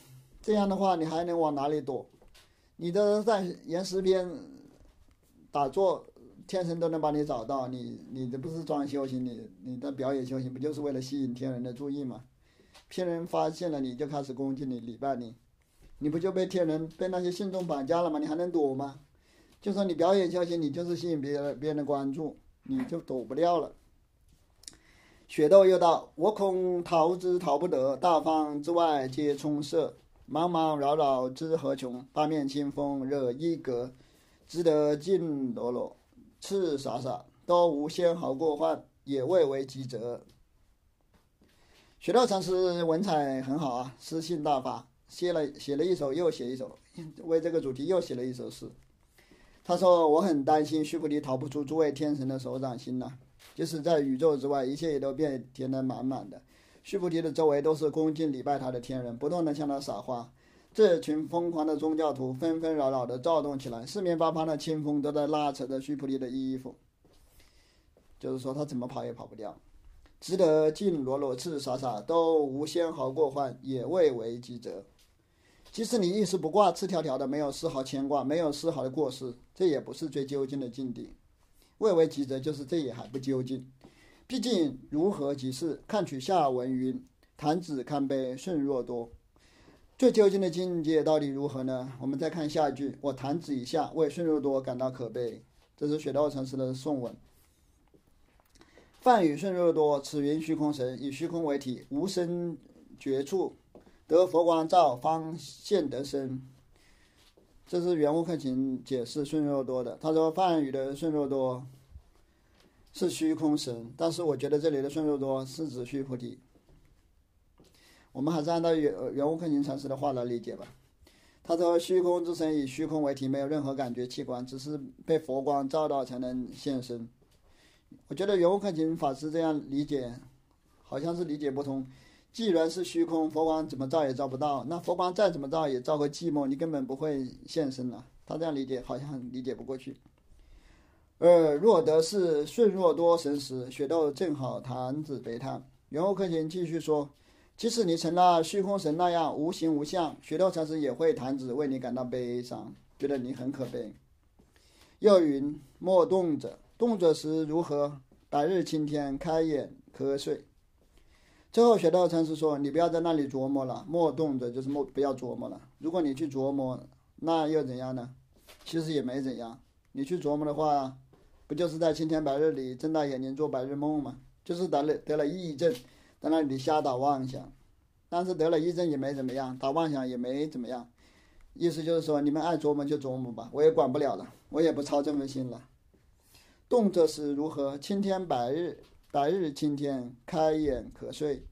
这样的话，你还能往哪里躲？你的在岩石边打坐，天神都能把你找到。你你这不是装修行，你你的表演修行不就是为了吸引天人的注意吗？天人发现了你就开始攻击你、礼拜你，你不就被天人被那些信众绑架了吗？你还能躲吗？就说你表演修行，你就是吸引别人别人的关注，你就躲不掉了。雪窦又道：“我恐逃之逃不得，大方之外皆充塞。”茫茫扰扰知何穷？八面清风惹一格，只得尽裸裸，赤洒洒，都无纤毫过患，也未为己责。雪道禅师文采很好啊，诗性大发，写了写了一首又写一首，为这个主题又写了一首诗。他说：“我很担心须菩提逃不出诸位天神的手掌心呐，就是在宇宙之外，一切也都变填得满满的。”须菩提的周围都是恭敬礼拜他的天人，不断的向他撒花。这群疯狂的宗教徒纷纷扰扰的躁动起来，四面八方的清风都在拉扯着须菩提的衣服。就是说他怎么跑也跑不掉，只得尽裸裸赤洒洒，都无纤毫过患，也未为己责。即使你一丝不挂，赤条条的，没有丝毫牵挂，没有丝毫的过失，这也不是最究竟的境地。未为己责，就是这也还不究竟。毕竟如何即是？看取下文云：“弹指堪悲胜若多。”最究竟的境界到底如何呢？我们再看下一句：“我弹指一下，为胜若多感到可悲。”这是雪道禅师的颂文。梵语胜若多，此云虚空神，以虚空为体，无生绝处，得佛光照，方现得生。这是圆悟克勤解释顺若多的。他说：“梵语的顺若多。”是虚空神，但是我觉得这里的顺肉多是指须菩提。我们还是按照圆圆悟克勤禅师的话来理解吧。他说：“虚空之神以虚空为体，没有任何感觉器官，只是被佛光照到才能现身。”我觉得圆悟克勤法师这样理解，好像是理解不通。既然是虚空，佛光怎么照也照不到，那佛光再怎么照也照个寂寞，你根本不会现身了。他这样理解好像理解不过去。而若得是顺若多神时，雪窦正好弹指悲叹。圆悟克勤继续说：“即使你成了虚空神那样无形无相，雪窦禅师也会弹指为你感到悲伤，觉得你很可悲。”又云：“莫动者，动者时如何？白日青天，开眼瞌睡。”最后，雪窦禅师说：“你不要在那里琢磨了，莫动者就是莫不要琢磨了。如果你去琢磨，那又怎样呢？其实也没怎样。你去琢磨的话。”不就是在青天白日里睁大眼睛做白日梦吗？就是得了得了抑郁症，在那里瞎打妄想，但是得了抑郁症也没怎么样，打妄想也没怎么样。意思就是说，你们爱琢磨就琢磨吧，我也管不了了，我也不操这份心了。动则是如何？青天白日，白日青天，开眼可睡。